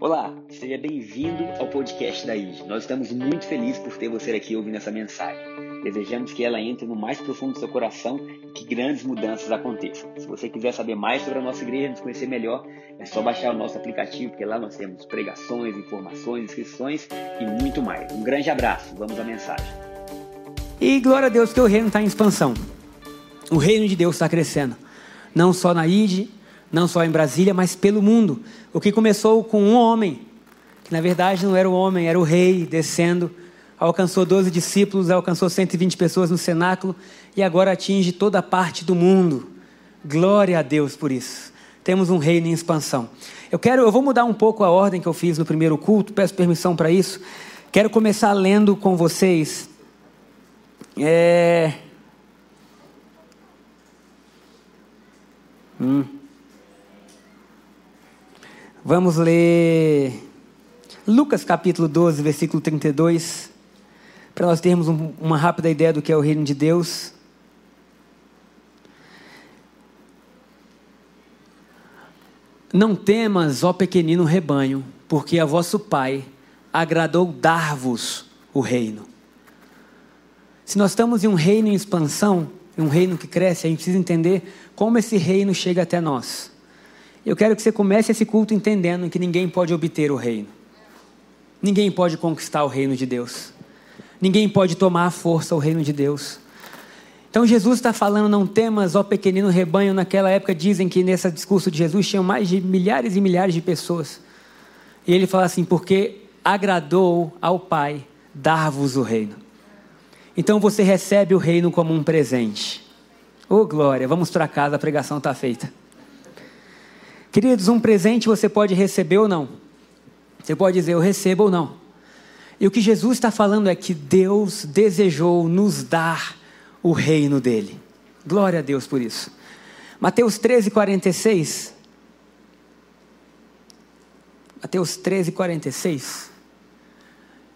Olá, seja bem-vindo ao podcast da IG. Nós estamos muito felizes por ter você aqui ouvindo essa mensagem. Desejamos que ela entre no mais profundo do seu coração e que grandes mudanças aconteçam. Se você quiser saber mais sobre a nossa igreja, nos conhecer melhor, é só baixar o nosso aplicativo, porque lá nós temos pregações, informações, inscrições e muito mais. Um grande abraço, vamos à mensagem. E glória a Deus o reino está em expansão. O reino de Deus está crescendo. Não só na ID, não só em Brasília, mas pelo mundo. O que começou com um homem, que na verdade não era o homem, era o rei descendo, alcançou 12 discípulos, alcançou 120 pessoas no cenáculo e agora atinge toda a parte do mundo. Glória a Deus por isso. Temos um reino em expansão. Eu quero, eu vou mudar um pouco a ordem que eu fiz no primeiro culto, peço permissão para isso. Quero começar lendo com vocês. É... Hum. Vamos ler Lucas capítulo 12, versículo 32, para nós termos um, uma rápida ideia do que é o reino de Deus. Não temas, ó pequenino rebanho, porque a vosso Pai agradou dar-vos o reino. Se nós estamos em um reino em expansão, um reino que cresce, a gente precisa entender como esse reino chega até nós. Eu quero que você comece esse culto entendendo que ninguém pode obter o reino. Ninguém pode conquistar o reino de Deus. Ninguém pode tomar à força o reino de Deus. Então Jesus está falando, não temas, ó pequenino rebanho. Naquela época dizem que nesse discurso de Jesus tinham mais de milhares e milhares de pessoas. E ele fala assim, porque agradou ao Pai dar-vos o reino. Então você recebe o reino como um presente. Ô oh, glória, vamos para casa, a pregação está feita. Queridos, um presente você pode receber ou não. Você pode dizer, eu recebo ou não. E o que Jesus está falando é que Deus desejou nos dar o reino dele. Glória a Deus por isso. Mateus 13, 46. Mateus 13, 46.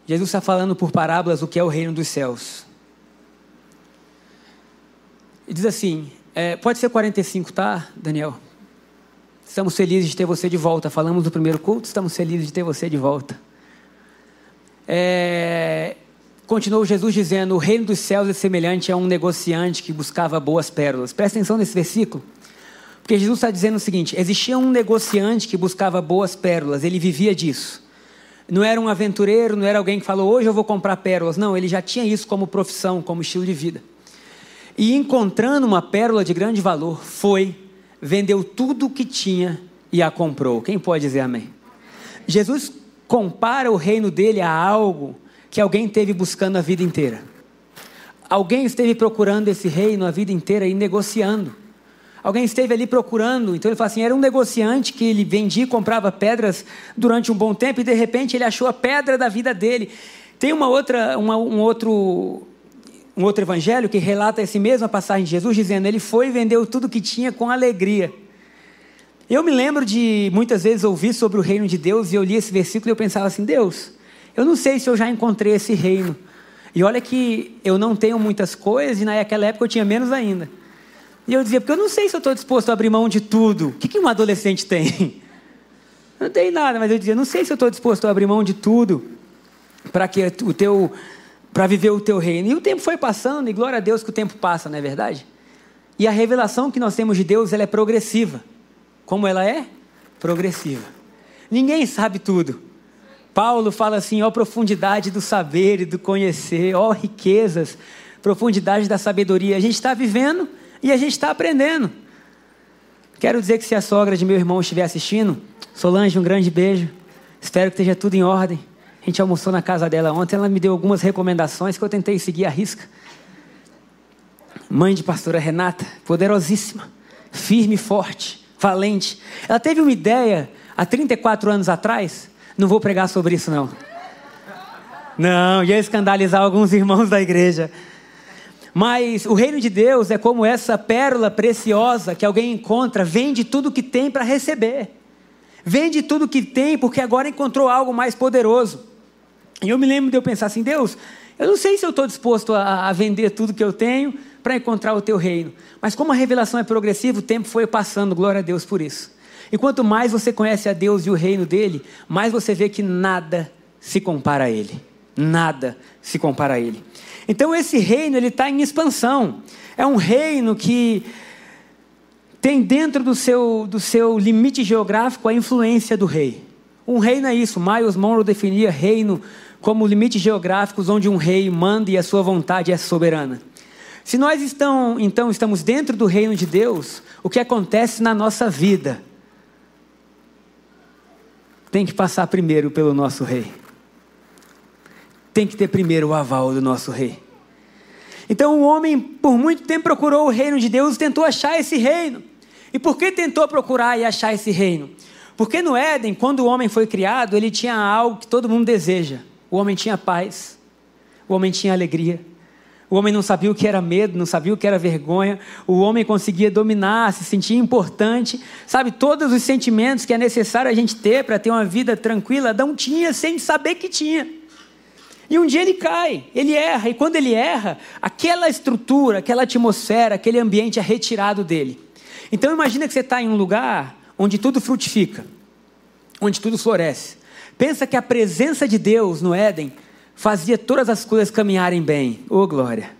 Jesus está falando por parábolas o que é o reino dos céus. E diz assim: é, pode ser 45, tá, Daniel? Estamos felizes de ter você de volta. Falamos do primeiro culto, estamos felizes de ter você de volta. É, continuou Jesus dizendo: O reino dos céus é semelhante a um negociante que buscava boas pérolas. Presta atenção nesse versículo. Porque Jesus está dizendo o seguinte: existia um negociante que buscava boas pérolas, ele vivia disso. Não era um aventureiro, não era alguém que falou, hoje eu vou comprar pérolas. Não, ele já tinha isso como profissão, como estilo de vida. E encontrando uma pérola de grande valor, foi vendeu tudo o que tinha e a comprou. Quem pode dizer amém? Jesus compara o reino dele a algo que alguém teve buscando a vida inteira. Alguém esteve procurando esse reino a vida inteira e negociando. Alguém esteve ali procurando, então ele fala assim: era um negociante que ele vendia e comprava pedras durante um bom tempo e de repente ele achou a pedra da vida dele. Tem uma outra, uma, um outro um outro evangelho que relata essa mesma passagem de Jesus, dizendo: Ele foi e vendeu tudo que tinha com alegria. Eu me lembro de muitas vezes ouvir sobre o reino de Deus e eu li esse versículo e eu pensava assim: Deus, eu não sei se eu já encontrei esse reino. E olha que eu não tenho muitas coisas e naquela época eu tinha menos ainda. E eu dizia: Porque eu não sei se eu estou disposto a abrir mão de tudo. O que, que um adolescente tem? Não tenho nada, mas eu dizia: Não sei se eu estou disposto a abrir mão de tudo para que o teu para viver o teu reino. E o tempo foi passando, e glória a Deus que o tempo passa, não é verdade? E a revelação que nós temos de Deus, ela é progressiva. Como ela é? Progressiva. Ninguém sabe tudo. Paulo fala assim: ó profundidade do saber e do conhecer, ó riquezas, profundidade da sabedoria. A gente está vivendo e a gente está aprendendo. Quero dizer que se a sogra de meu irmão estiver assistindo, Solange, um grande beijo. Espero que esteja tudo em ordem. A gente almoçou na casa dela ontem, ela me deu algumas recomendações que eu tentei seguir a risca. Mãe de pastora Renata, poderosíssima, firme, forte, valente. Ela teve uma ideia há 34 anos atrás. Não vou pregar sobre isso, não. Não, ia escandalizar alguns irmãos da igreja. Mas o reino de Deus é como essa pérola preciosa que alguém encontra, vende tudo que tem para receber. Vende tudo que tem porque agora encontrou algo mais poderoso. E eu me lembro de eu pensar assim: Deus, eu não sei se eu estou disposto a, a, vender tudo que eu tenho para encontrar o teu reino. Mas como a revelação é progressiva, o tempo foi passando, glória a Deus por isso. E quanto mais você conhece a Deus e o reino dele, mais você vê que nada se compara a ele. Nada se compara a ele. Então esse reino ele está em expansão. É um reino que tem dentro do seu, do seu limite geográfico a influência do rei. Um reino é isso. Miles Monroe definia reino como limites geográficos onde um rei manda e a sua vontade é soberana. Se nós estão, então estamos dentro do reino de Deus, o que acontece na nossa vida tem que passar primeiro pelo nosso rei. Tem que ter primeiro o aval do nosso rei. Então o homem, por muito tempo, procurou o reino de Deus tentou achar esse reino. E por que tentou procurar e achar esse reino? Porque no Éden, quando o homem foi criado, ele tinha algo que todo mundo deseja. O homem tinha paz, o homem tinha alegria, o homem não sabia o que era medo, não sabia o que era vergonha. O homem conseguia dominar, se sentir importante. Sabe, todos os sentimentos que é necessário a gente ter para ter uma vida tranquila, Adão tinha sem saber que tinha. E um dia ele cai, ele erra, e quando ele erra, aquela estrutura, aquela atmosfera, aquele ambiente é retirado dele. Então imagina que você está em um lugar onde tudo frutifica, onde tudo floresce. Pensa que a presença de Deus no Éden fazia todas as coisas caminharem bem. Ô oh, glória!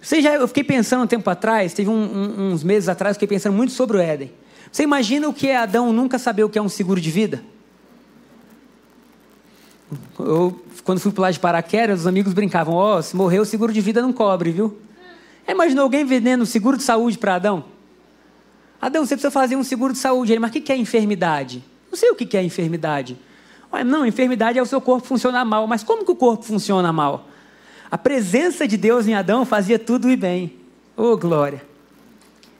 Você já, eu fiquei pensando um tempo atrás, teve um, um, uns meses atrás, fiquei pensando muito sobre o Éden. Você imagina o que é Adão nunca saber o que é um seguro de vida? Eu, quando fui pular de paraquedas, os amigos brincavam: Ó, oh, se morrer, o seguro de vida não cobre, viu? Imaginou alguém vendendo seguro de saúde para Adão? Adão, você precisa fazer um seguro de saúde. Ele, mas o que é enfermidade? Não sei o que é enfermidade. Não, enfermidade é o seu corpo funcionar mal. Mas como que o corpo funciona mal? A presença de Deus em Adão fazia tudo ir bem. Oh, glória.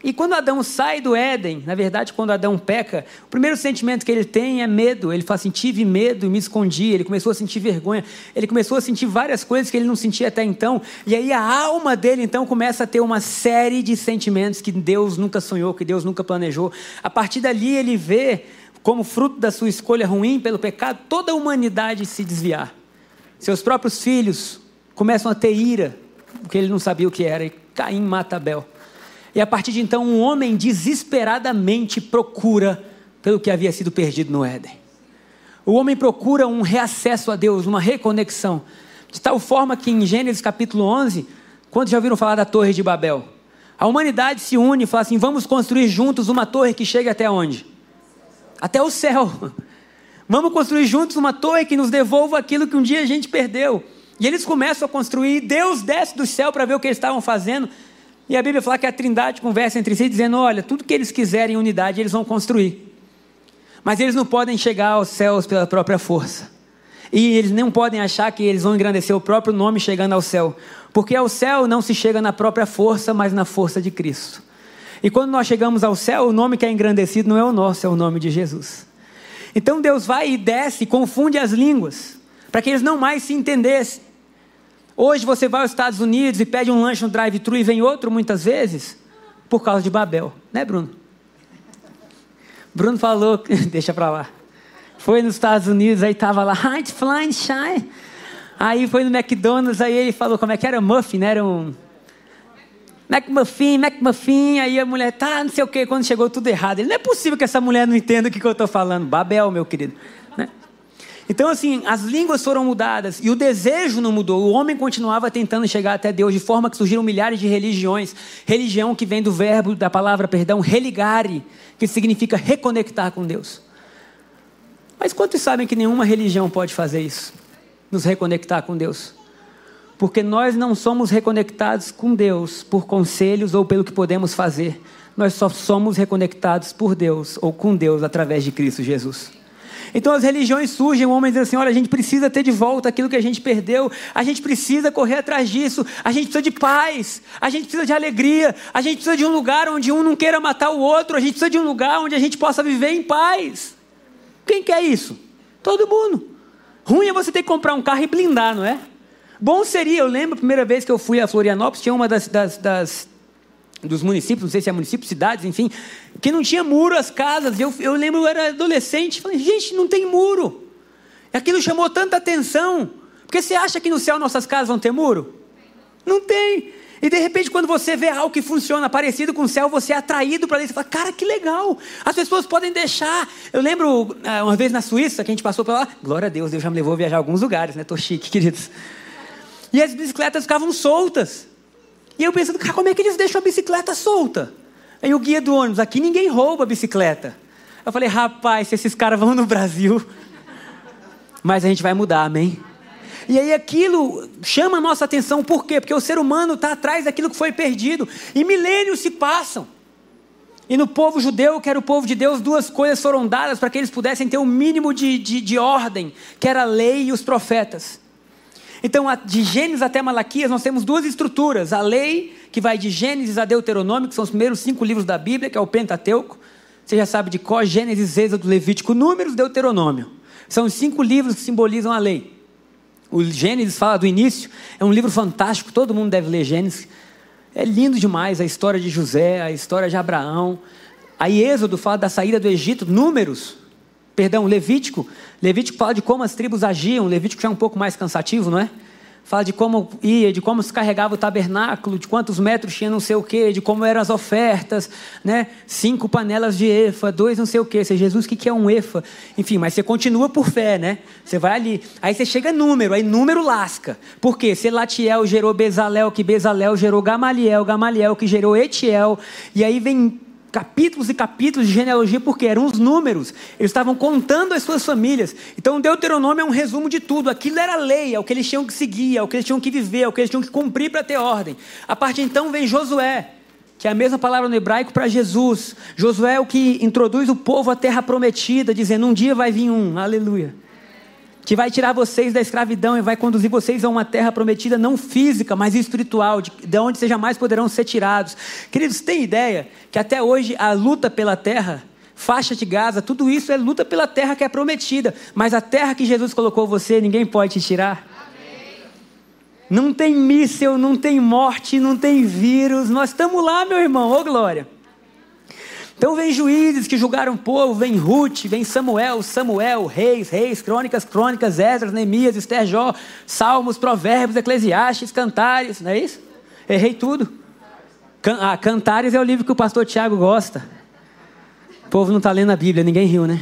E quando Adão sai do Éden, na verdade, quando Adão peca, o primeiro sentimento que ele tem é medo. Ele fala assim: tive medo e me escondi. Ele começou a sentir vergonha. Ele começou a sentir várias coisas que ele não sentia até então. E aí a alma dele, então, começa a ter uma série de sentimentos que Deus nunca sonhou, que Deus nunca planejou. A partir dali, ele vê como fruto da sua escolha ruim pelo pecado, toda a humanidade se desviar. Seus próprios filhos começam a ter ira, porque ele não sabia o que era, e Caim mata Abel. E a partir de então, um homem desesperadamente procura pelo que havia sido perdido no Éden. O homem procura um reacesso a Deus, uma reconexão. De tal forma que em Gênesis capítulo 11, quando já ouviram falar da Torre de Babel? A humanidade se une e fala assim: vamos construir juntos uma torre que chegue até onde? Até o céu. Vamos construir juntos uma torre que nos devolva aquilo que um dia a gente perdeu. E eles começam a construir, Deus desce do céu para ver o que eles estavam fazendo. E a Bíblia fala que a Trindade conversa entre si, dizendo: olha, tudo que eles quiserem em unidade, eles vão construir. Mas eles não podem chegar aos céus pela própria força. E eles não podem achar que eles vão engrandecer o próprio nome chegando ao céu. Porque ao céu não se chega na própria força, mas na força de Cristo. E quando nós chegamos ao céu, o nome que é engrandecido não é o nosso, é o nome de Jesus. Então Deus vai e desce, confunde as línguas, para que eles não mais se entendessem. Hoje você vai aos Estados Unidos e pede um lanche no drive-thru e vem outro muitas vezes, por causa de Babel, né, Bruno? Bruno falou, deixa para lá. Foi nos Estados Unidos, aí tava lá, Heinz Flying Shine. Aí foi no McDonald's, aí ele falou como é que era muffin, né? Era um McMuffin, McMuffin, aí a mulher, tá, não sei o que, quando chegou tudo errado. Ele, não é possível que essa mulher não entenda o que, que eu estou falando. Babel, meu querido. Né? Então, assim, as línguas foram mudadas e o desejo não mudou. O homem continuava tentando chegar até Deus, de forma que surgiram milhares de religiões. Religião que vem do verbo, da palavra, perdão, religare, que significa reconectar com Deus. Mas quantos sabem que nenhuma religião pode fazer isso? Nos reconectar com Deus? Porque nós não somos reconectados com Deus por conselhos ou pelo que podemos fazer. Nós só somos reconectados por Deus ou com Deus através de Cristo Jesus. Então as religiões surgem, o homem diz assim: olha, a gente precisa ter de volta aquilo que a gente perdeu, a gente precisa correr atrás disso, a gente precisa de paz, a gente precisa de alegria, a gente precisa de um lugar onde um não queira matar o outro, a gente precisa de um lugar onde a gente possa viver em paz. Quem quer isso? Todo mundo. Ruim é você ter que comprar um carro e blindar, não é? Bom seria, eu lembro a primeira vez que eu fui a Florianópolis, tinha uma das, das, das dos municípios, não sei se é município, cidades, enfim, que não tinha muro as casas. Eu, eu lembro, eu era adolescente, falei, gente, não tem muro. Aquilo chamou tanta atenção. Porque você acha que no céu nossas casas vão ter muro? Não tem. E de repente, quando você vê algo que funciona parecido com o céu, você é atraído para ali. Você fala, cara, que legal. As pessoas podem deixar. Eu lembro eh, uma vez na Suíça, que a gente passou por lá. Glória a Deus, Deus já me levou a viajar a alguns lugares, né? Tô chique, queridos. E as bicicletas ficavam soltas. E eu pensando, cara, como é que eles deixam a bicicleta solta? Aí o guia do ônibus, aqui ninguém rouba a bicicleta. Eu falei, rapaz, se esses caras vão no Brasil. Mas a gente vai mudar, amém? E aí aquilo chama a nossa atenção, por quê? Porque o ser humano está atrás daquilo que foi perdido. E milênios se passam. E no povo judeu, que era o povo de Deus, duas coisas foram dadas para que eles pudessem ter o um mínimo de, de, de ordem, que era a lei e os profetas. Então, de Gênesis até Malaquias, nós temos duas estruturas. A lei, que vai de Gênesis a Deuteronômio, que são os primeiros cinco livros da Bíblia, que é o Pentateuco. Você já sabe de qual Gênesis, Êxodo, Levítico, Números, Deuteronômio. São os cinco livros que simbolizam a lei. O Gênesis fala do início, é um livro fantástico, todo mundo deve ler Gênesis. É lindo demais a história de José, a história de Abraão. Aí Êxodo fala da saída do Egito, Números, perdão, Levítico. Levítico fala de como as tribos agiam, Levítico já é um pouco mais cansativo, não é? Fala de como ia, de como se carregava o tabernáculo, de quantos metros tinha não sei o quê, de como eram as ofertas, né? Cinco panelas de efa, dois não sei o quê. Você, Jesus, o que é um efa? Enfim, mas você continua por fé, né? Você vai ali. Aí você chega número, aí número lasca. Por quê? Selatiel gerou Bezalel, que Bezalel gerou Gamaliel, Gamaliel que gerou Etiel. E aí vem capítulos e capítulos de genealogia, porque eram os números, eles estavam contando as suas famílias. Então, Deuteronômio é um resumo de tudo. Aquilo era lei, é o que eles tinham que seguir, é o que eles tinham que viver, é o que eles tinham que cumprir para ter ordem. A partir de então vem Josué, que é a mesma palavra no hebraico para Jesus. Josué é o que introduz o povo à terra prometida, dizendo: um dia vai vir um, aleluia que vai tirar vocês da escravidão e vai conduzir vocês a uma terra prometida não física, mas espiritual, de, de onde vocês jamais poderão ser tirados. Queridos, tem ideia que até hoje a luta pela terra, faixa de Gaza, tudo isso é luta pela terra que é prometida, mas a terra que Jesus colocou você, ninguém pode te tirar. Não tem míssel, não tem morte, não tem vírus. Nós estamos lá, meu irmão. Ô glória. Então vem juízes que julgaram o povo, vem Ruth, vem Samuel, Samuel, reis, reis, crônicas, crônicas, Esdras, Neemias, Esther, Jó, Salmos, Provérbios, Eclesiastes, Cantares, não é isso? Errei tudo. Can ah, Cantares é o livro que o pastor Tiago gosta. O povo não está lendo a Bíblia, ninguém riu, né?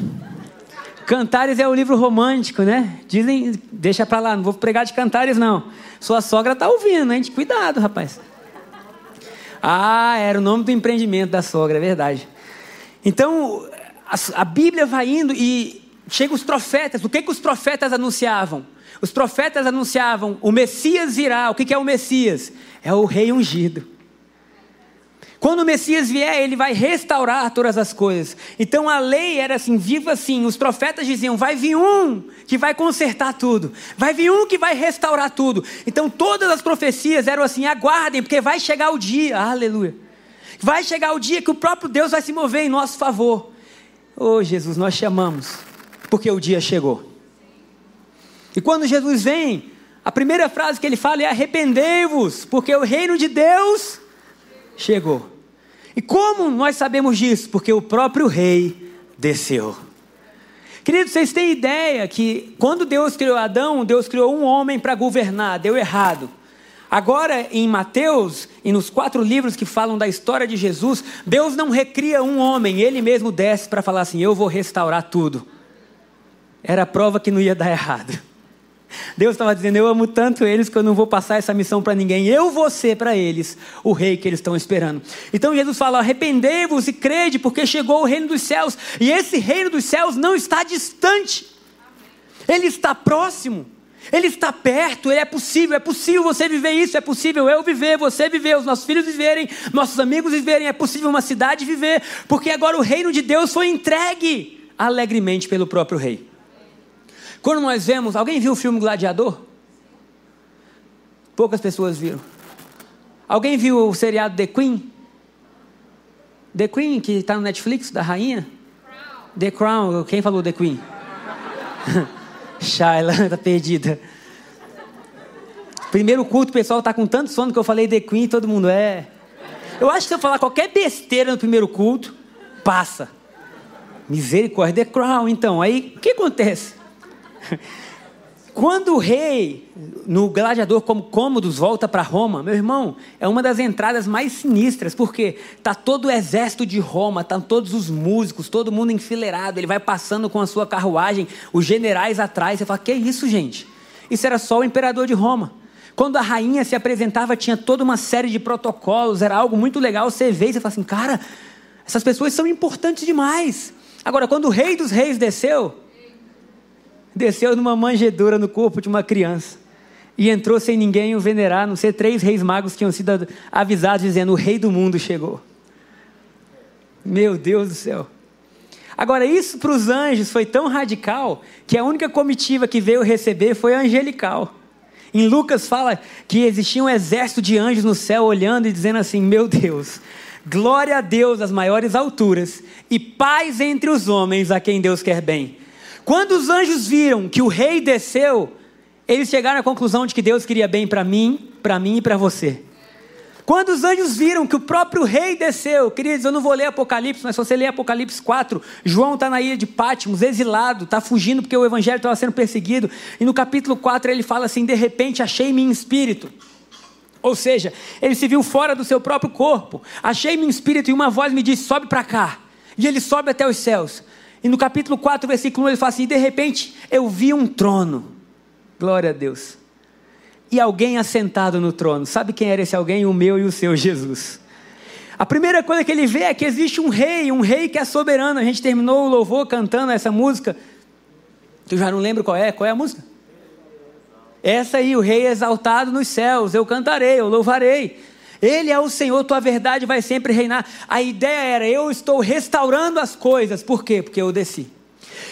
Cantares é o livro romântico, né? Dizem, deixa para lá, não vou pregar de Cantares não. Sua sogra está ouvindo, hein? Cuidado, rapaz. Ah, era o nome do empreendimento da sogra, é verdade. Então, a, Bíblia vai indo e chega os profetas. O que, que os profetas anunciavam? Os profetas anunciavam: o Messias virá. O que, que é o Messias? É o rei ungido. Quando o Messias vier, ele vai restaurar todas as coisas. Então a lei era assim, viva assim. Os profetas diziam: vai vir um que vai consertar tudo, vai vir um que vai restaurar tudo. Então todas as profecias eram assim: aguardem, porque vai chegar o dia. Aleluia. Vai chegar o dia que o próprio Deus vai se mover em nosso favor. Oh Jesus, nós chamamos, porque o dia chegou. E quando Jesus vem, a primeira frase que ele fala é: arrependei-vos, porque o reino de Deus chegou. E como nós sabemos disso? Porque o próprio rei desceu. Queridos, vocês têm ideia que quando Deus criou Adão, Deus criou um homem para governar, deu errado. Agora, em Mateus e nos quatro livros que falam da história de Jesus, Deus não recria um homem, ele mesmo desce para falar assim: Eu vou restaurar tudo. Era a prova que não ia dar errado. Deus estava dizendo: Eu amo tanto eles que eu não vou passar essa missão para ninguém. Eu vou ser para eles o rei que eles estão esperando. Então Jesus fala: Arrependei-vos e crede, porque chegou o reino dos céus. E esse reino dos céus não está distante, ele está próximo. Ele está perto, ele é possível, é possível você viver isso, é possível eu viver, você viver, os nossos filhos viverem, nossos amigos viverem, é possível uma cidade viver, porque agora o reino de Deus foi entregue alegremente pelo próprio rei. Quando nós vemos, alguém viu o filme Gladiador? Poucas pessoas viram. Alguém viu o seriado The Queen? The Queen, que está no Netflix, da rainha? The Crown, quem falou The Queen? Shaila está perdida. Primeiro culto, o pessoal está com tanto sono que eu falei The Queen todo mundo é. Eu acho que se eu falar qualquer besteira no primeiro culto, passa. Misericórdia, The Crown, então. Aí, o que acontece? Quando o rei, no gladiador como Cômodos, volta para Roma, meu irmão, é uma das entradas mais sinistras, porque tá todo o exército de Roma, estão todos os músicos, todo mundo enfileirado, ele vai passando com a sua carruagem, os generais atrás, você fala, que isso, gente? Isso era só o imperador de Roma. Quando a rainha se apresentava, tinha toda uma série de protocolos, era algo muito legal, você vê e você fala assim, cara, essas pessoas são importantes demais. Agora, quando o rei dos reis desceu, desceu numa manjedoura no corpo de uma criança e entrou sem ninguém o venerar, não ser três reis magos que tinham sido avisados dizendo: o rei do mundo chegou. Meu Deus do céu. Agora, isso para os anjos foi tão radical que a única comitiva que veio receber foi angelical. Em Lucas fala que existia um exército de anjos no céu olhando e dizendo assim: Meu Deus, glória a Deus às maiores alturas e paz entre os homens a quem Deus quer bem. Quando os anjos viram que o rei desceu, eles chegaram à conclusão de que Deus queria bem para mim, para mim e para você. Quando os anjos viram que o próprio rei desceu, queridos, eu não vou ler Apocalipse, mas se você ler Apocalipse 4, João está na ilha de Pátimos, exilado, está fugindo porque o evangelho estava sendo perseguido. E no capítulo 4 ele fala assim: De repente achei-me em espírito. Ou seja, ele se viu fora do seu próprio corpo. Achei-me em espírito e uma voz me disse: Sobe para cá. E ele sobe até os céus. E no capítulo 4, versículo 1, ele fala assim: de repente eu vi um trono. Glória a Deus. E alguém assentado no trono. Sabe quem era esse alguém? O meu e o seu Jesus. A primeira coisa que ele vê é que existe um rei, um rei que é soberano. A gente terminou o louvor cantando essa música. Tu já não lembro qual é? Qual é a música? Essa aí, o rei exaltado nos céus. Eu cantarei, eu louvarei. Ele é o Senhor, tua verdade vai sempre reinar. A ideia era: eu estou restaurando as coisas. Por quê? Porque eu desci.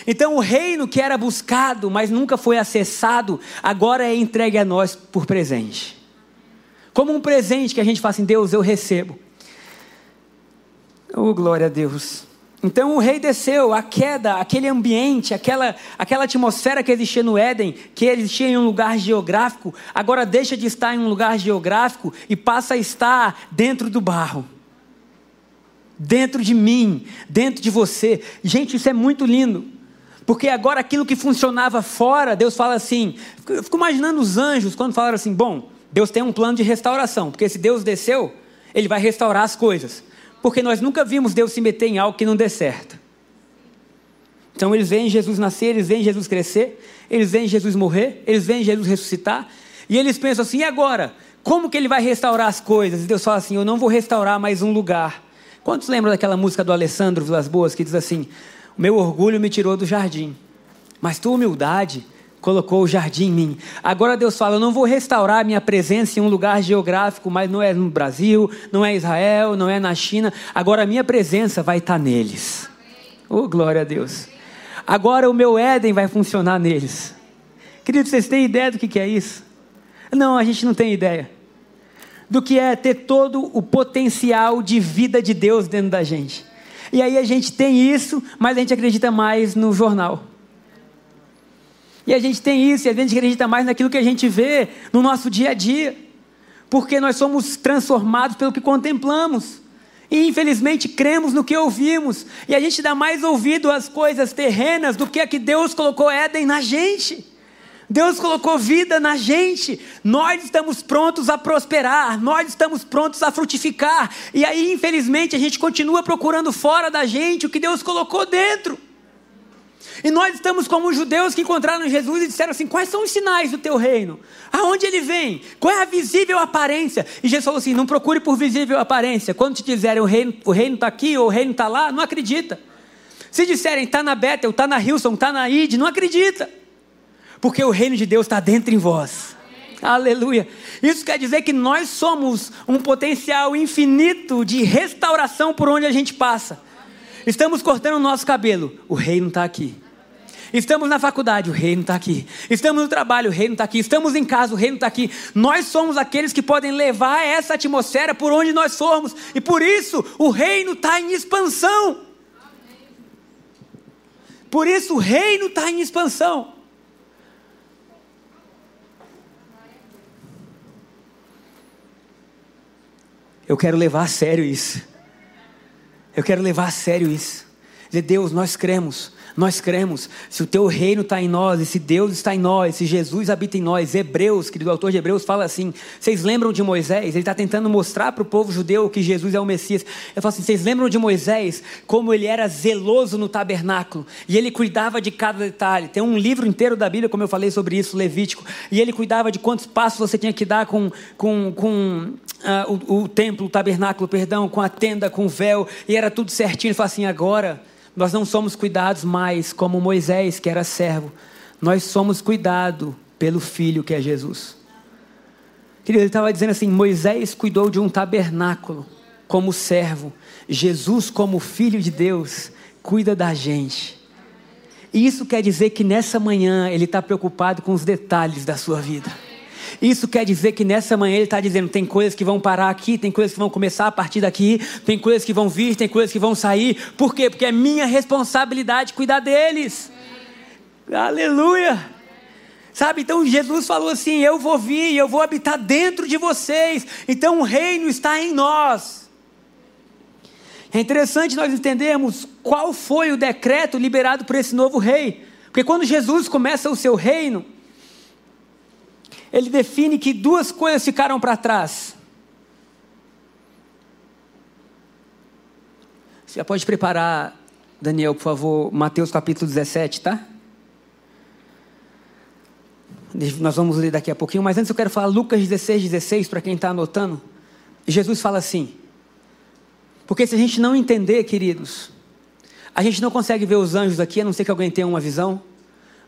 Então, o reino que era buscado, mas nunca foi acessado, agora é entregue a nós por presente. Como um presente que a gente fala assim: Deus, eu recebo. Oh, glória a Deus. Então o rei desceu, a queda, aquele ambiente, aquela, aquela atmosfera que existia no Éden, que existia em um lugar geográfico, agora deixa de estar em um lugar geográfico e passa a estar dentro do barro. Dentro de mim, dentro de você. Gente, isso é muito lindo. Porque agora aquilo que funcionava fora, Deus fala assim. Eu fico imaginando os anjos quando falaram assim: bom, Deus tem um plano de restauração, porque se Deus desceu, Ele vai restaurar as coisas porque nós nunca vimos Deus se meter em algo que não dê certo. Então eles veem Jesus nascer, eles veem Jesus crescer, eles veem Jesus morrer, eles veem Jesus ressuscitar, e eles pensam assim: e agora? Como que ele vai restaurar as coisas? E Deus fala assim: eu não vou restaurar mais um lugar. Quantos lembram daquela música do Alessandro Vilas Boas que diz assim: meu orgulho me tirou do jardim, mas tua humildade colocou o jardim em mim. Agora Deus fala: Eu não vou restaurar minha presença em um lugar geográfico, mas não é no Brasil, não é Israel, não é na China. Agora a minha presença vai estar neles. Oh, glória a Deus. Agora o meu Éden vai funcionar neles. Queridos, vocês têm ideia do que é isso? Não, a gente não tem ideia. Do que é ter todo o potencial de vida de Deus dentro da gente. E aí a gente tem isso, mas a gente acredita mais no jornal. E a gente tem isso, e a gente acredita mais naquilo que a gente vê no nosso dia a dia. Porque nós somos transformados pelo que contemplamos. E infelizmente cremos no que ouvimos. E a gente dá mais ouvido às coisas terrenas do que a que Deus colocou Éden na gente. Deus colocou vida na gente. Nós estamos prontos a prosperar, nós estamos prontos a frutificar. E aí, infelizmente, a gente continua procurando fora da gente o que Deus colocou dentro. E nós estamos como os judeus que encontraram Jesus e disseram assim: quais são os sinais do teu reino? Aonde ele vem? Qual é a visível aparência? E Jesus falou assim: não procure por visível aparência. Quando te dizerem o reino está o reino tá aqui ou o reino está lá, não acredita. Se disserem está na Bethel, está na Hilson, está na Id, não acredita. Porque o reino de Deus está dentro em vós. Aleluia. Isso quer dizer que nós somos um potencial infinito de restauração por onde a gente passa. Estamos cortando o nosso cabelo, o reino está aqui. Estamos na faculdade, o reino está aqui. Estamos no trabalho, o reino está aqui. Estamos em casa, o reino está aqui. Nós somos aqueles que podem levar essa atmosfera por onde nós formos. E por isso o reino está em expansão. Por isso o reino está em expansão. Eu quero levar a sério isso. Eu quero levar a sério isso. Dizer, Deus, nós cremos. Nós cremos, se o teu reino está em nós, e se Deus está em nós, se Jesus habita em nós, Hebreus, querido autor de Hebreus, fala assim: vocês lembram de Moisés? Ele está tentando mostrar para o povo judeu que Jesus é o Messias. Ele fala assim: vocês lembram de Moisés, como ele era zeloso no tabernáculo, e ele cuidava de cada detalhe. Tem um livro inteiro da Bíblia, como eu falei sobre isso, Levítico, e ele cuidava de quantos passos você tinha que dar com, com, com uh, o, o templo, o tabernáculo, perdão, com a tenda, com o véu, e era tudo certinho. Ele fala assim: agora nós não somos cuidados mais como Moisés, que era servo. Nós somos cuidados pelo Filho que é Jesus. Querido, ele estava dizendo assim: Moisés cuidou de um tabernáculo como servo. Jesus, como Filho de Deus, cuida da gente. E isso quer dizer que nessa manhã ele está preocupado com os detalhes da sua vida. Isso quer dizer que nessa manhã ele está dizendo: tem coisas que vão parar aqui, tem coisas que vão começar a partir daqui, tem coisas que vão vir, tem coisas que vão sair. Por quê? Porque é minha responsabilidade cuidar deles. Aleluia! Sabe, então Jesus falou assim: Eu vou vir, eu vou habitar dentro de vocês. Então o reino está em nós. É interessante nós entendermos qual foi o decreto liberado por esse novo rei. Porque quando Jesus começa o seu reino, ele define que duas coisas ficaram para trás. Você pode preparar, Daniel, por favor, Mateus capítulo 17, tá? Nós vamos ler daqui a pouquinho, mas antes eu quero falar Lucas 16, 16, para quem está anotando. Jesus fala assim: porque se a gente não entender, queridos, a gente não consegue ver os anjos aqui, a não ser que alguém tenha uma visão.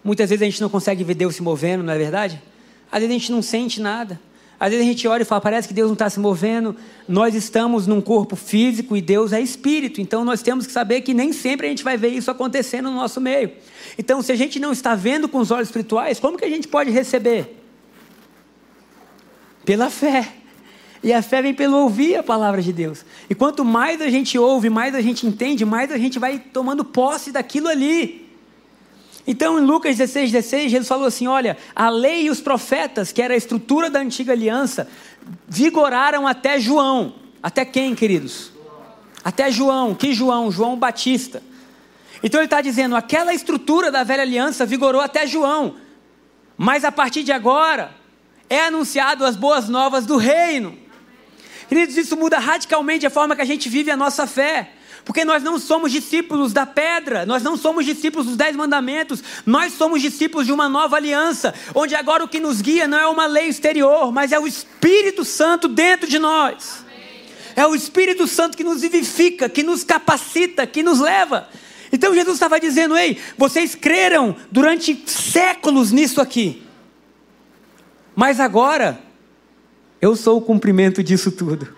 Muitas vezes a gente não consegue ver Deus se movendo, não é verdade? Às vezes a gente não sente nada. Às vezes a gente olha e fala, parece que Deus não está se movendo. Nós estamos num corpo físico e Deus é espírito. Então nós temos que saber que nem sempre a gente vai ver isso acontecendo no nosso meio. Então, se a gente não está vendo com os olhos espirituais, como que a gente pode receber? Pela fé. E a fé vem pelo ouvir a palavra de Deus. E quanto mais a gente ouve, mais a gente entende, mais a gente vai tomando posse daquilo ali. Então, em Lucas 16, 16, Jesus falou assim: Olha, a lei e os profetas, que era a estrutura da antiga aliança, vigoraram até João. Até quem, queridos? Até João. Que João? João Batista. Então ele está dizendo: aquela estrutura da velha aliança vigorou até João. Mas a partir de agora, é anunciado as boas novas do reino. Queridos, isso muda radicalmente a forma que a gente vive a nossa fé. Porque nós não somos discípulos da pedra, nós não somos discípulos dos dez mandamentos, nós somos discípulos de uma nova aliança, onde agora o que nos guia não é uma lei exterior, mas é o Espírito Santo dentro de nós. É o Espírito Santo que nos vivifica, que nos capacita, que nos leva. Então Jesus estava dizendo: ei, vocês creram durante séculos nisso aqui, mas agora eu sou o cumprimento disso tudo.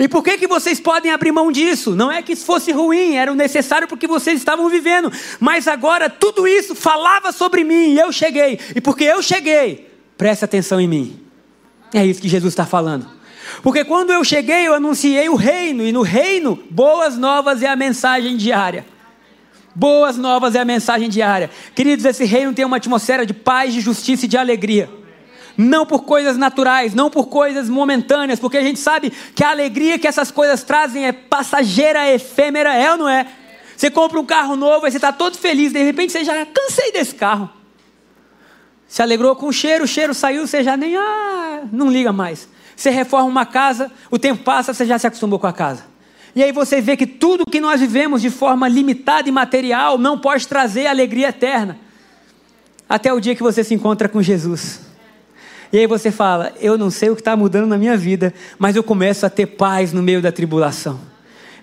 E por que, que vocês podem abrir mão disso? Não é que isso fosse ruim, era o necessário porque vocês estavam vivendo. Mas agora tudo isso falava sobre mim e eu cheguei. E porque eu cheguei, preste atenção em mim. É isso que Jesus está falando. Porque quando eu cheguei, eu anunciei o reino, e no reino, boas novas é a mensagem diária. Boas novas é a mensagem diária. Queridos, esse reino tem uma atmosfera de paz, de justiça e de alegria não por coisas naturais, não por coisas momentâneas, porque a gente sabe que a alegria que essas coisas trazem é passageira, efêmera, é ou não é? Você compra um carro novo, aí você está todo feliz, de repente você já cansei desse carro. Se alegrou com o cheiro, o cheiro saiu, você já nem, ah, não liga mais. Você reforma uma casa, o tempo passa, você já se acostumou com a casa. E aí você vê que tudo que nós vivemos de forma limitada e material não pode trazer alegria eterna. Até o dia que você se encontra com Jesus. E aí você fala: Eu não sei o que está mudando na minha vida, mas eu começo a ter paz no meio da tribulação.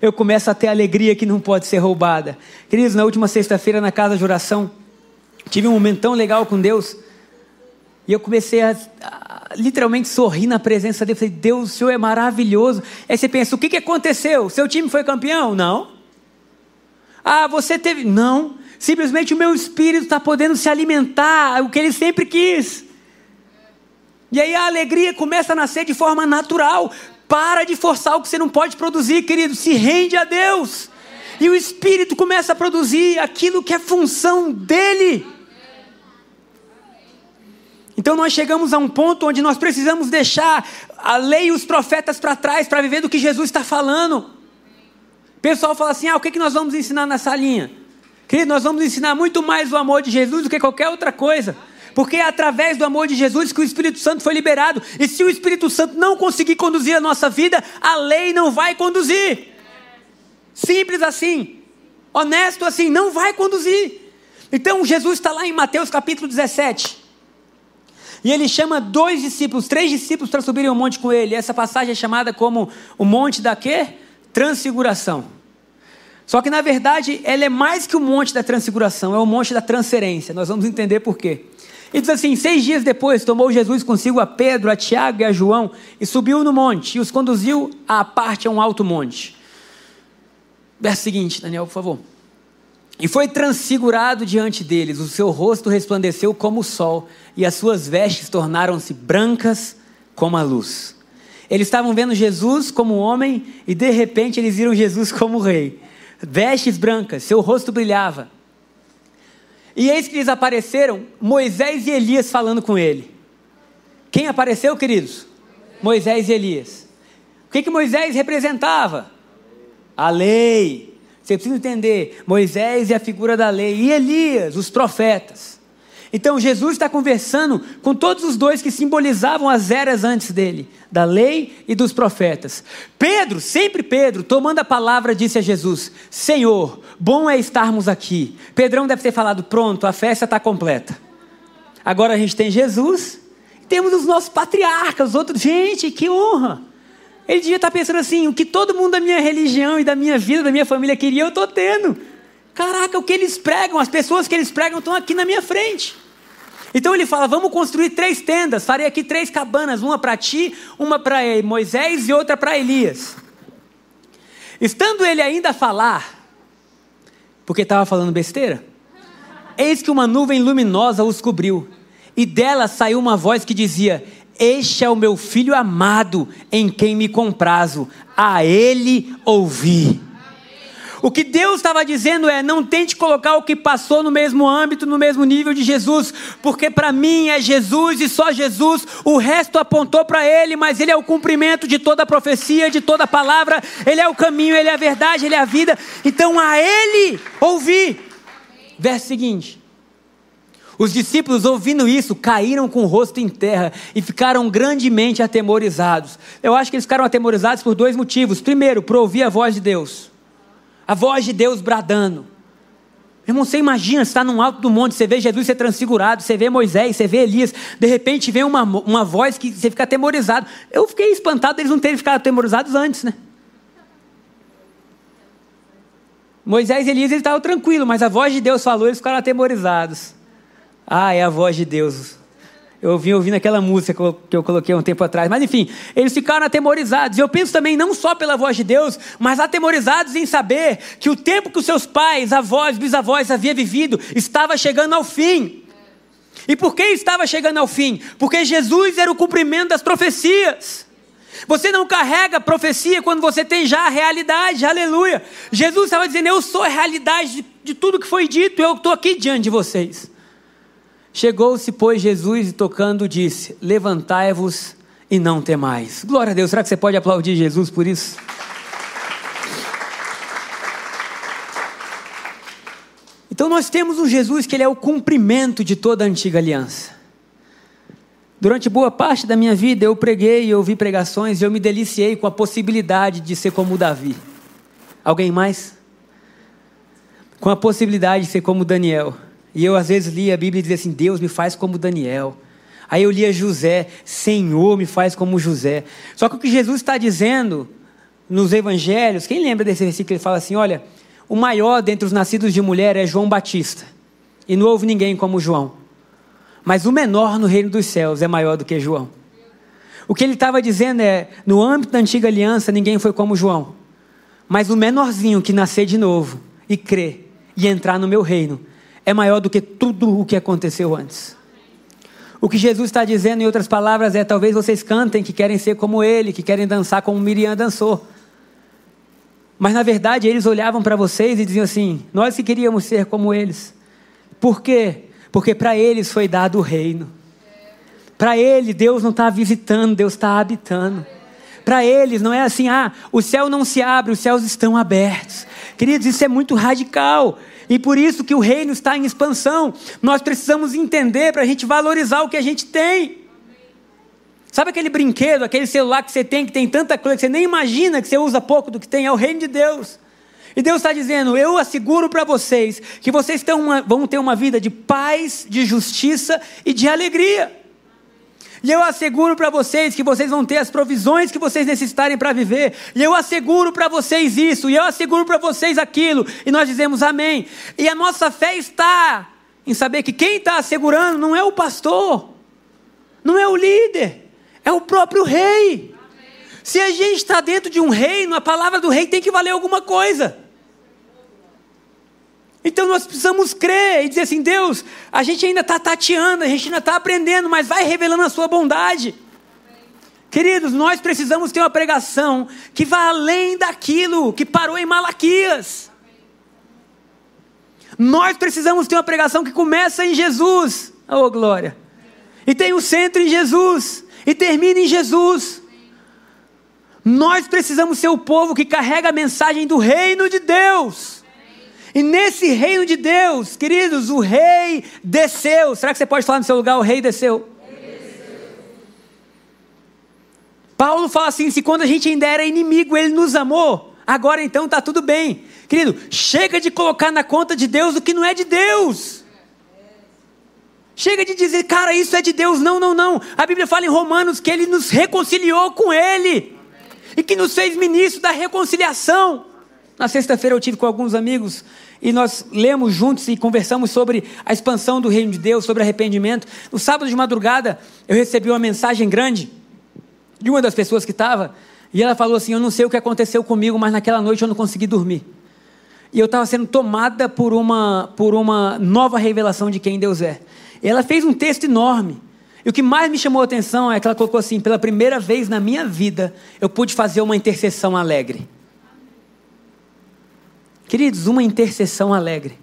Eu começo a ter alegria que não pode ser roubada. Queridos, na última sexta-feira na casa de oração, tive um momento tão legal com Deus. E eu comecei a, a literalmente sorrir na presença dele. Falei, Deus, o Senhor é maravilhoso. Aí você pensa, o que, que aconteceu? Seu time foi campeão? Não. Ah, você teve. Não. Simplesmente o meu espírito está podendo se alimentar, o que ele sempre quis. E aí a alegria começa a nascer de forma natural. Para de forçar o que você não pode produzir, querido. Se rende a Deus. E o Espírito começa a produzir aquilo que é função dele. Então nós chegamos a um ponto onde nós precisamos deixar a lei e os profetas para trás para viver do que Jesus está falando. O pessoal fala assim: ah, o que, que nós vamos ensinar nessa linha? Querido, nós vamos ensinar muito mais o amor de Jesus do que qualquer outra coisa. Porque é através do amor de Jesus que o Espírito Santo foi liberado. E se o Espírito Santo não conseguir conduzir a nossa vida, a lei não vai conduzir. Simples assim. Honesto assim, não vai conduzir. Então Jesus está lá em Mateus capítulo 17. E ele chama dois discípulos, três discípulos para subirem o monte com ele. Essa passagem é chamada como o monte da quê? Transfiguração. Só que na verdade ela é mais que o monte da transfiguração, é o monte da transferência. Nós vamos entender por quê. E diz assim: seis dias depois tomou Jesus consigo a Pedro, a Tiago e a João e subiu no monte e os conduziu à parte a um alto monte. Verso seguinte, Daniel, por favor. E foi transfigurado diante deles, o seu rosto resplandeceu como o sol, e as suas vestes tornaram-se brancas como a luz. Eles estavam vendo Jesus como homem, e de repente eles viram Jesus como rei. Vestes brancas, seu rosto brilhava. E eis que lhes apareceram Moisés e Elias falando com ele. Quem apareceu, queridos? Moisés e Elias. O que, que Moisés representava? A lei. Você precisa entender: Moisés é a figura da lei, e Elias, os profetas. Então Jesus está conversando com todos os dois que simbolizavam as eras antes dele, da lei e dos profetas. Pedro, sempre Pedro, tomando a palavra, disse a Jesus: Senhor, bom é estarmos aqui. Pedrão deve ter falado: pronto, a festa está completa. Agora a gente tem Jesus, temos os nossos patriarcas, os outros. Gente, que honra! Ele devia estar pensando assim: o que todo mundo da minha religião e da minha vida, da minha família queria, eu estou tendo. Caraca, o que eles pregam, as pessoas que eles pregam estão aqui na minha frente. Então ele fala: vamos construir três tendas, farei aqui três cabanas, uma para ti, uma para Moisés e outra para Elias. Estando ele ainda a falar, porque estava falando besteira, eis que uma nuvem luminosa os cobriu, e dela saiu uma voz que dizia: este é o meu filho amado, em quem me comprazo, a ele ouvi. O que Deus estava dizendo é: não tente colocar o que passou no mesmo âmbito, no mesmo nível de Jesus, porque para mim é Jesus e só Jesus, o resto apontou para Ele, mas Ele é o cumprimento de toda a profecia, de toda a palavra, Ele é o caminho, Ele é a verdade, Ele é a vida, então a Ele ouvi. Verso seguinte: os discípulos, ouvindo isso, caíram com o rosto em terra e ficaram grandemente atemorizados. Eu acho que eles ficaram atemorizados por dois motivos. Primeiro, por ouvir a voz de Deus, a voz de Deus bradando. Irmão, você imagina, você está num alto do monte, você vê Jesus ser transfigurado, você vê Moisés, você vê Elias, de repente vem uma, uma voz que você fica atemorizado. Eu fiquei espantado deles não terem ficado atemorizados antes, né? Moisés e Elias eles estavam tranquilos, mas a voz de Deus falou, eles ficaram atemorizados. Ah, é a voz de Deus. Eu vim ouvindo aquela música que eu coloquei um tempo atrás. Mas enfim, eles ficaram atemorizados. E eu penso também não só pela voz de Deus, mas atemorizados em saber que o tempo que os seus pais, avós, bisavós haviam vivido estava chegando ao fim. E por que estava chegando ao fim? Porque Jesus era o cumprimento das profecias. Você não carrega profecia quando você tem já a realidade, aleluia. Jesus estava dizendo: Eu sou a realidade de, de tudo que foi dito, eu estou aqui diante de vocês. Chegou-se, pois, Jesus e tocando disse: Levantai-vos e não temais. Glória a Deus. Será que você pode aplaudir Jesus por isso? Então nós temos um Jesus que ele é o cumprimento de toda a antiga aliança. Durante boa parte da minha vida eu preguei e ouvi pregações e eu me deliciei com a possibilidade de ser como Davi. Alguém mais? Com a possibilidade de ser como Daniel. E eu às vezes lia a Bíblia e dizia assim: Deus me faz como Daniel. Aí eu lia José, Senhor me faz como José. Só que o que Jesus está dizendo nos evangelhos, quem lembra desse versículo? Ele fala assim: olha, o maior dentre os nascidos de mulher é João Batista. E não houve ninguém como João. Mas o menor no reino dos céus é maior do que João. O que ele estava dizendo é: no âmbito da antiga aliança, ninguém foi como João. Mas o menorzinho que nascer de novo e crer e entrar no meu reino é maior do que tudo o que aconteceu antes. O que Jesus está dizendo, em outras palavras, é: talvez vocês cantem que querem ser como ele, que querem dançar como Miriam dançou. Mas na verdade eles olhavam para vocês e diziam assim: nós que queríamos ser como eles. Por quê? Porque para eles foi dado o reino. Para ele, Deus não está visitando, Deus está habitando. para eles não é assim, ah, o céu não se abre, os céus estão abertos. Queridos, isso é muito radical. E por isso que o reino está em expansão. Nós precisamos entender para a gente valorizar o que a gente tem. Sabe aquele brinquedo, aquele celular que você tem, que tem tanta coisa que você nem imagina que você usa pouco do que tem? É o reino de Deus. E Deus está dizendo: Eu asseguro para vocês que vocês uma, vão ter uma vida de paz, de justiça e de alegria. E eu asseguro para vocês que vocês vão ter as provisões que vocês necessitarem para viver. E eu asseguro para vocês isso. E eu asseguro para vocês aquilo. E nós dizemos amém. E a nossa fé está em saber que quem está assegurando não é o pastor, não é o líder, é o próprio rei. Se a gente está dentro de um reino, a palavra do rei tem que valer alguma coisa. Então nós precisamos crer e dizer assim: Deus, a gente ainda está tateando, a gente ainda está aprendendo, mas vai revelando a sua bondade. Queridos, nós precisamos ter uma pregação que vá além daquilo que parou em Malaquias. Nós precisamos ter uma pregação que começa em Jesus, oh glória, e tem o centro em Jesus, e termina em Jesus. Nós precisamos ser o povo que carrega a mensagem do reino de Deus. E nesse reino de Deus, queridos, o rei desceu. Será que você pode falar no seu lugar, o rei desceu? Paulo fala assim: se quando a gente ainda era inimigo, ele nos amou, agora então está tudo bem. Querido, chega de colocar na conta de Deus o que não é de Deus. Chega de dizer, cara, isso é de Deus. Não, não, não. A Bíblia fala em Romanos que ele nos reconciliou com Ele e que nos fez ministro da reconciliação. Na sexta-feira eu tive com alguns amigos e nós lemos juntos e conversamos sobre a expansão do reino de Deus, sobre arrependimento. No sábado de madrugada eu recebi uma mensagem grande de uma das pessoas que estava e ela falou assim: Eu não sei o que aconteceu comigo, mas naquela noite eu não consegui dormir. E eu estava sendo tomada por uma, por uma nova revelação de quem Deus é. E ela fez um texto enorme. E o que mais me chamou a atenção é que ela colocou assim: pela primeira vez na minha vida, eu pude fazer uma intercessão alegre. Queridos, uma intercessão alegre.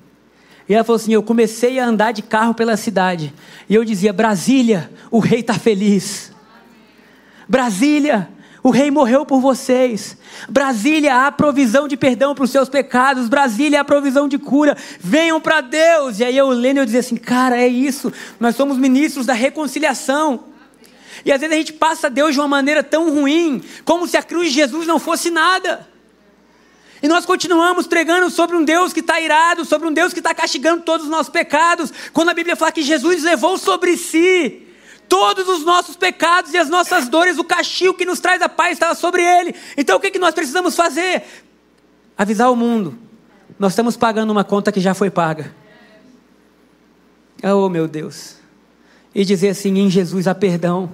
E ela falou assim: Eu comecei a andar de carro pela cidade. E eu dizia: Brasília, o rei está feliz. Brasília, o rei morreu por vocês. Brasília, há provisão de perdão para os seus pecados. Brasília, há provisão de cura. Venham para Deus. E aí eu lendo, eu dizia assim: Cara, é isso. Nós somos ministros da reconciliação. E às vezes a gente passa Deus de uma maneira tão ruim, como se a cruz de Jesus não fosse nada. E nós continuamos pregando sobre um Deus que está irado, sobre um Deus que está castigando todos os nossos pecados, quando a Bíblia fala que Jesus levou sobre si todos os nossos pecados e as nossas dores, o castigo que nos traz a paz estava sobre ele. Então o que, que nós precisamos fazer? Avisar o mundo: nós estamos pagando uma conta que já foi paga. Oh meu Deus! E dizer assim: em Jesus há perdão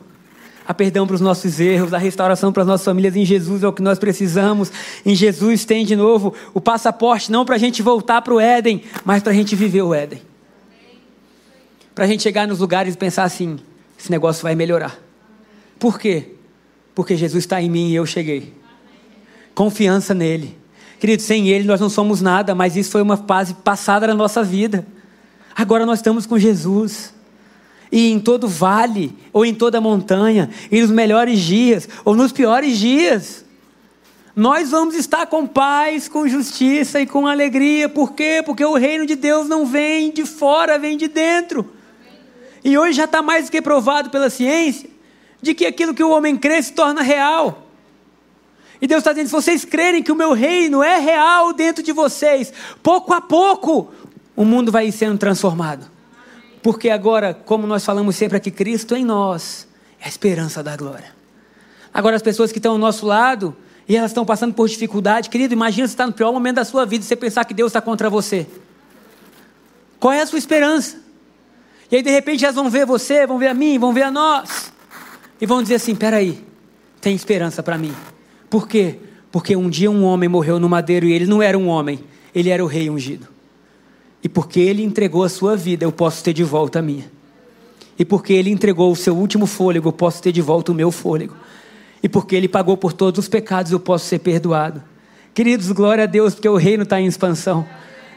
a perdão para os nossos erros, a restauração para as nossas famílias em Jesus é o que nós precisamos. Em Jesus tem de novo o passaporte, não para a gente voltar para o Éden, mas para a gente viver o Éden. Para a gente chegar nos lugares e pensar assim: esse negócio vai melhorar. Por quê? Porque Jesus está em mim e eu cheguei. Confiança nele. Querido, sem ele nós não somos nada, mas isso foi uma fase passada na nossa vida. Agora nós estamos com Jesus e em todo vale, ou em toda montanha, e nos melhores dias, ou nos piores dias. Nós vamos estar com paz, com justiça e com alegria. Por quê? Porque o reino de Deus não vem de fora, vem de dentro. E hoje já está mais do que provado pela ciência de que aquilo que o homem crê se torna real. E Deus está dizendo: se vocês crerem que o meu reino é real dentro de vocês, pouco a pouco o mundo vai sendo transformado. Porque agora, como nós falamos sempre aqui, Cristo em nós é a esperança da glória. Agora, as pessoas que estão ao nosso lado e elas estão passando por dificuldade, querido, imagina você está no pior momento da sua vida e você pensar que Deus está contra você. Qual é a sua esperança? E aí, de repente, elas vão ver você, vão ver a mim, vão ver a nós. E vão dizer assim: peraí, tem esperança para mim. Por quê? Porque um dia um homem morreu no madeiro e ele não era um homem, ele era o rei ungido. E porque ele entregou a sua vida, eu posso ter de volta a minha. E porque ele entregou o seu último fôlego, eu posso ter de volta o meu fôlego. E porque ele pagou por todos os pecados, eu posso ser perdoado. Queridos, glória a Deus, porque o reino está em expansão.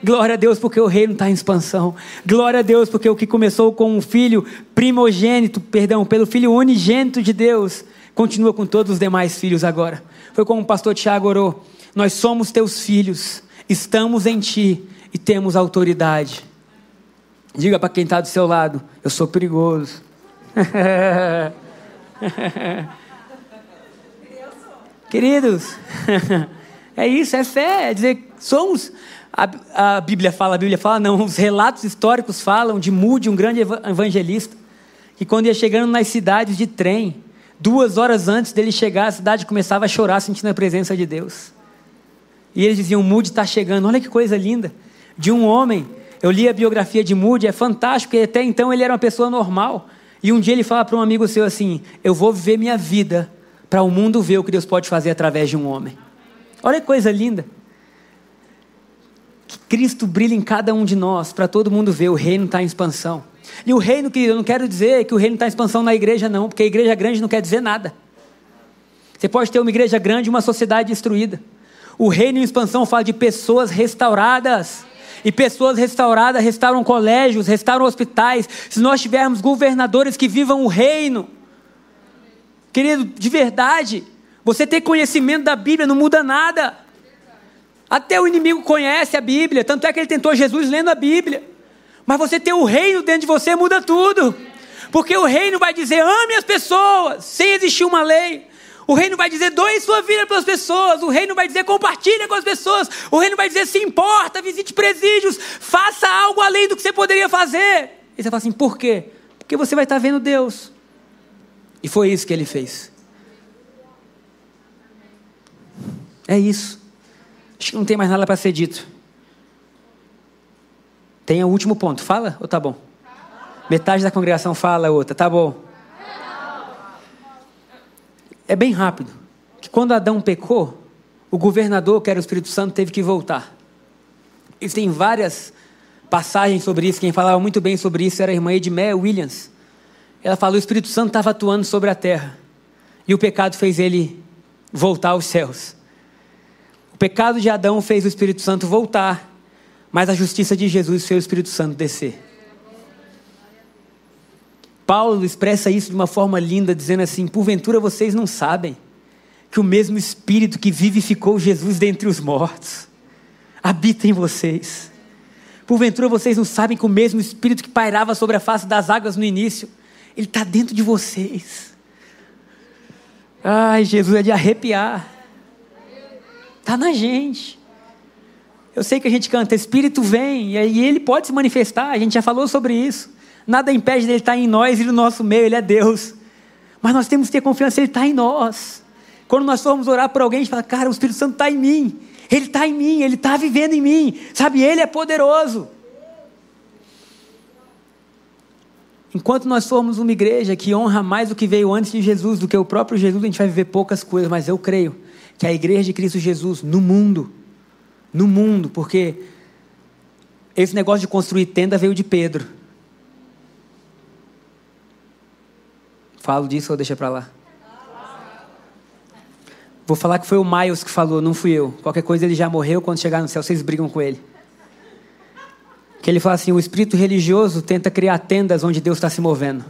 Glória a Deus, porque o reino está em expansão. Glória a Deus, porque o que começou com um filho primogênito, perdão, pelo filho unigênito de Deus, continua com todos os demais filhos agora. Foi como o pastor Tiago orou: Nós somos teus filhos, estamos em ti e temos autoridade. Diga para quem está do seu lado: Eu sou perigoso. Queridos, é isso, é fé, é dizer, somos. A, a, Bíblia fala, a Bíblia fala, não, os relatos históricos falam de Moody, um grande evangelista, que quando ia chegando nas cidades de trem, duas horas antes dele chegar, a cidade começava a chorar sentindo a presença de Deus. E eles diziam: Moody está chegando, olha que coisa linda, de um homem. Eu li a biografia de Moody, é fantástico, porque até então ele era uma pessoa normal. E um dia ele fala para um amigo seu assim: Eu vou viver minha vida para o mundo ver o que Deus pode fazer através de um homem. Olha que coisa linda. Que Cristo brilha em cada um de nós, para todo mundo ver, o reino está em expansão. E o reino, que eu não quero dizer que o reino está em expansão na igreja, não, porque a igreja grande não quer dizer nada. Você pode ter uma igreja grande e uma sociedade destruída. O reino em expansão fala de pessoas restauradas. E pessoas restauradas restauram colégios, restauram hospitais. Se nós tivermos governadores que vivam o reino, querido, de verdade, você ter conhecimento da Bíblia não muda nada. Até o inimigo conhece a Bíblia, tanto é que ele tentou Jesus lendo a Bíblia. Mas você ter o reino dentro de você muda tudo. Porque o reino vai dizer: ame as pessoas, sem existir uma lei. O reino vai dizer: doe sua vida para as pessoas. O reino vai dizer: compartilhe com as pessoas. O reino vai dizer: se importa, visite presídios, faça algo além do que você poderia fazer. E você fala assim: por quê? Porque você vai estar vendo Deus. E foi isso que ele fez. É isso. Acho que não tem mais nada para ser dito. Tem o último ponto. Fala ou tá bom? Metade da congregação fala, outra. Tá bom. É bem rápido. Que quando Adão pecou, o governador, que era o Espírito Santo, teve que voltar. Existem várias passagens sobre isso. Quem falava muito bem sobre isso era a irmã Edmé Williams. Ela falou: o Espírito Santo estava atuando sobre a terra. E o pecado fez ele voltar aos céus. O pecado de Adão fez o Espírito Santo voltar. Mas a justiça de Jesus fez o Espírito Santo descer. Paulo expressa isso de uma forma linda, dizendo assim: Porventura vocês não sabem que o mesmo Espírito que vivificou Jesus dentre os mortos habita em vocês. Porventura vocês não sabem que o mesmo Espírito que pairava sobre a face das águas no início, ele está dentro de vocês. Ai, Jesus é de arrepiar. Está na gente. Eu sei que a gente canta, Espírito vem, e ele pode se manifestar, a gente já falou sobre isso. Nada impede dele estar em nós e no nosso meio, ele é Deus. Mas nós temos que ter confiança, ele está em nós. Quando nós formos orar por alguém, a gente fala, cara, o Espírito Santo está em mim. Ele está em mim, ele está vivendo em mim. Sabe, ele é poderoso. Enquanto nós formos uma igreja que honra mais o que veio antes de Jesus do que o próprio Jesus, a gente vai viver poucas coisas, mas eu creio que a igreja de Cristo Jesus no mundo, no mundo, porque esse negócio de construir tenda veio de Pedro. Falo disso ou deixa para lá? Vou falar que foi o Miles que falou, não fui eu. Qualquer coisa ele já morreu, quando chegar no céu vocês brigam com ele. Que ele fala assim: o espírito religioso tenta criar tendas onde Deus está se movendo.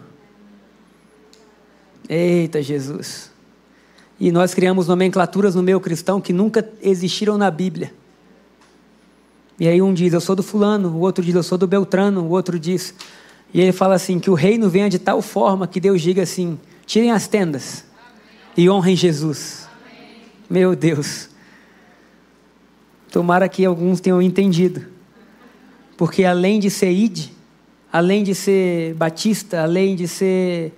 Eita Jesus. E nós criamos nomenclaturas no meio cristão que nunca existiram na Bíblia. E aí um diz, eu sou do fulano, o outro diz, eu sou do Beltrano, o outro diz, e ele fala assim: que o reino venha de tal forma que Deus diga assim: tirem as tendas e honrem Jesus. Meu Deus. Tomara que alguns tenham entendido. Porque além de ser id, além de ser batista, além de ser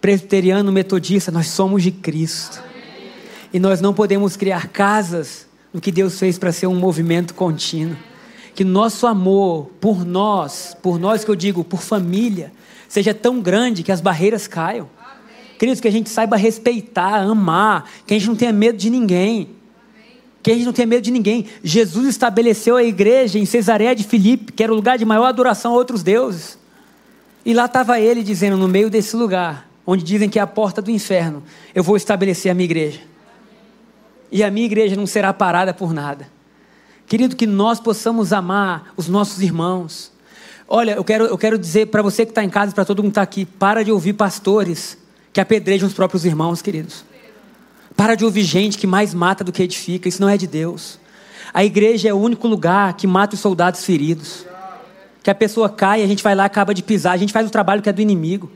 presbiteriano, metodista, nós somos de Cristo. E nós não podemos criar casas no que Deus fez para ser um movimento contínuo que nosso amor por nós, por nós que eu digo, por família, seja tão grande que as barreiras caiam. Queridos, que a gente saiba respeitar, amar, que a gente não tenha medo de ninguém. Que a gente não tenha medo de ninguém. Jesus estabeleceu a igreja em Cesareia de Filipe, que era o lugar de maior adoração a outros deuses. E lá estava ele dizendo, no meio desse lugar, onde dizem que é a porta do inferno, eu vou estabelecer a minha igreja. E a minha igreja não será parada por nada. Querido, que nós possamos amar os nossos irmãos. Olha, eu quero, eu quero dizer para você que está em casa, para todo mundo que está aqui, para de ouvir pastores que apedrejam os próprios irmãos, queridos. Para de ouvir gente que mais mata do que edifica, isso não é de Deus. A igreja é o único lugar que mata os soldados feridos. Que a pessoa cai, a gente vai lá, acaba de pisar, a gente faz o trabalho que é do inimigo.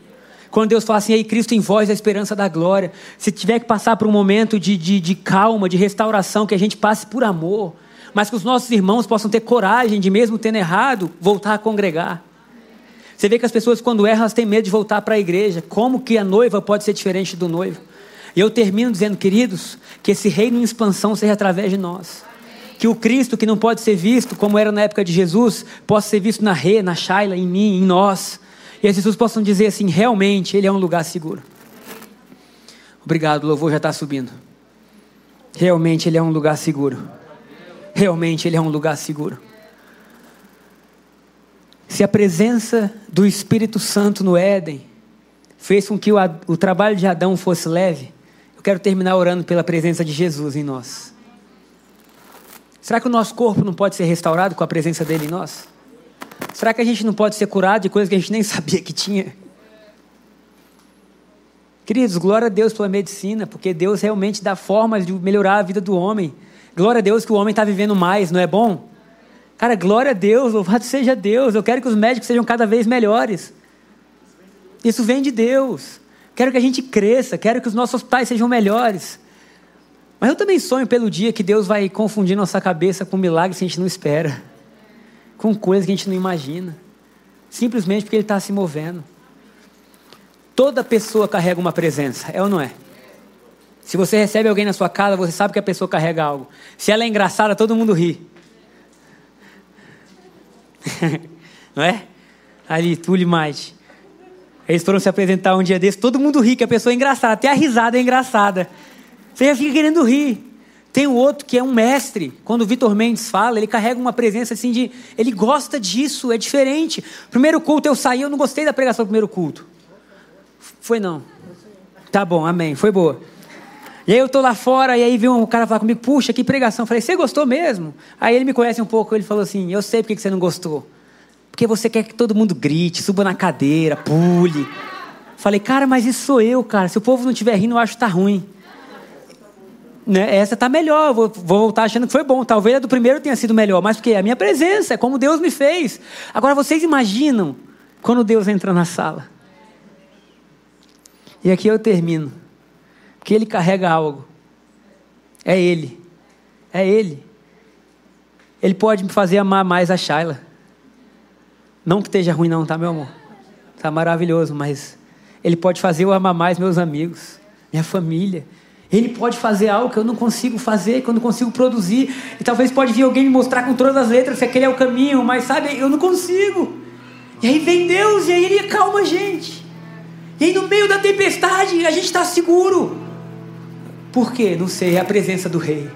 Quando Deus fala assim, aí Cristo em vós, a esperança da glória. Se tiver que passar por um momento de, de, de calma, de restauração, que a gente passe por amor. Mas que os nossos irmãos possam ter coragem de, mesmo tendo errado, voltar a congregar. Você vê que as pessoas, quando erram, elas têm medo de voltar para a igreja. Como que a noiva pode ser diferente do noivo? E eu termino dizendo, queridos, que esse reino em expansão seja através de nós. Que o Cristo, que não pode ser visto, como era na época de Jesus, possa ser visto na Rê, na Shaila, em mim, em nós. E as pessoas possam dizer assim: realmente, Ele é um lugar seguro. Obrigado, o louvor já está subindo. Realmente, Ele é um lugar seguro. Realmente, Ele é um lugar seguro. Se a presença do Espírito Santo no Éden fez com que o, o trabalho de Adão fosse leve, eu quero terminar orando pela presença de Jesus em nós. Será que o nosso corpo não pode ser restaurado com a presença dele em nós? Será que a gente não pode ser curado de coisas que a gente nem sabia que tinha? Queridos, glória a Deus pela medicina, porque Deus realmente dá formas de melhorar a vida do homem. Glória a Deus que o homem está vivendo mais, não é bom? Cara, glória a Deus, louvado seja Deus. Eu quero que os médicos sejam cada vez melhores. Isso vem de Deus. Quero que a gente cresça, quero que os nossos pais sejam melhores. Mas eu também sonho pelo dia que Deus vai confundir nossa cabeça com milagres que a gente não espera com coisas que a gente não imagina, simplesmente porque Ele está se movendo. Toda pessoa carrega uma presença, é ou não é? Se você recebe alguém na sua casa, você sabe que a pessoa carrega algo. Se ela é engraçada, todo mundo ri. não é? Ali, Túlio mais. Eles foram se apresentar um dia desse, todo mundo ri, que a pessoa é engraçada, até a risada é engraçada. Você já fica querendo rir. Tem o outro que é um mestre. Quando o Vitor Mendes fala, ele carrega uma presença assim de. Ele gosta disso, é diferente. Primeiro culto eu saí, eu não gostei da pregação do primeiro culto. Foi não. Tá bom, amém. Foi boa. E aí eu tô lá fora, e aí vem um cara falar comigo, puxa, que pregação. Eu falei, você gostou mesmo? Aí ele me conhece um pouco, ele falou assim, eu sei porque você não gostou. Porque você quer que todo mundo grite, suba na cadeira, pule. Falei, cara, mas isso sou eu, cara. Se o povo não estiver rindo, eu acho que tá ruim né, essa está melhor, vou, vou, voltar achando que foi bom. Talvez a do primeiro tenha sido melhor, mas porque é a minha presença, é como Deus me fez. Agora vocês imaginam quando Deus entra na sala. E aqui eu termino. Porque Ele carrega algo. É Ele. É Ele. Ele pode me fazer amar mais a Shaila. Não que esteja ruim, não, tá, meu amor? Tá maravilhoso, mas Ele pode fazer eu amar mais meus amigos, minha família. Ele pode fazer algo que eu não consigo fazer, que eu não consigo produzir. E talvez pode vir alguém me mostrar com todas as letras que aquele é o caminho, mas sabe, eu não consigo. E aí vem Deus e aí Ele acalma a gente. E aí no meio da tempestade a gente está seguro. Por quê? Não sei, é a presença do Rei.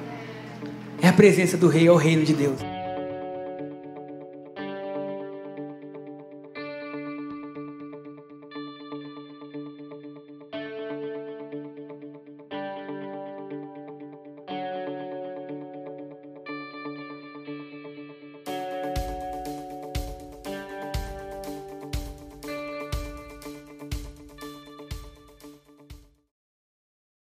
É a presença do Rei, é o reino de Deus.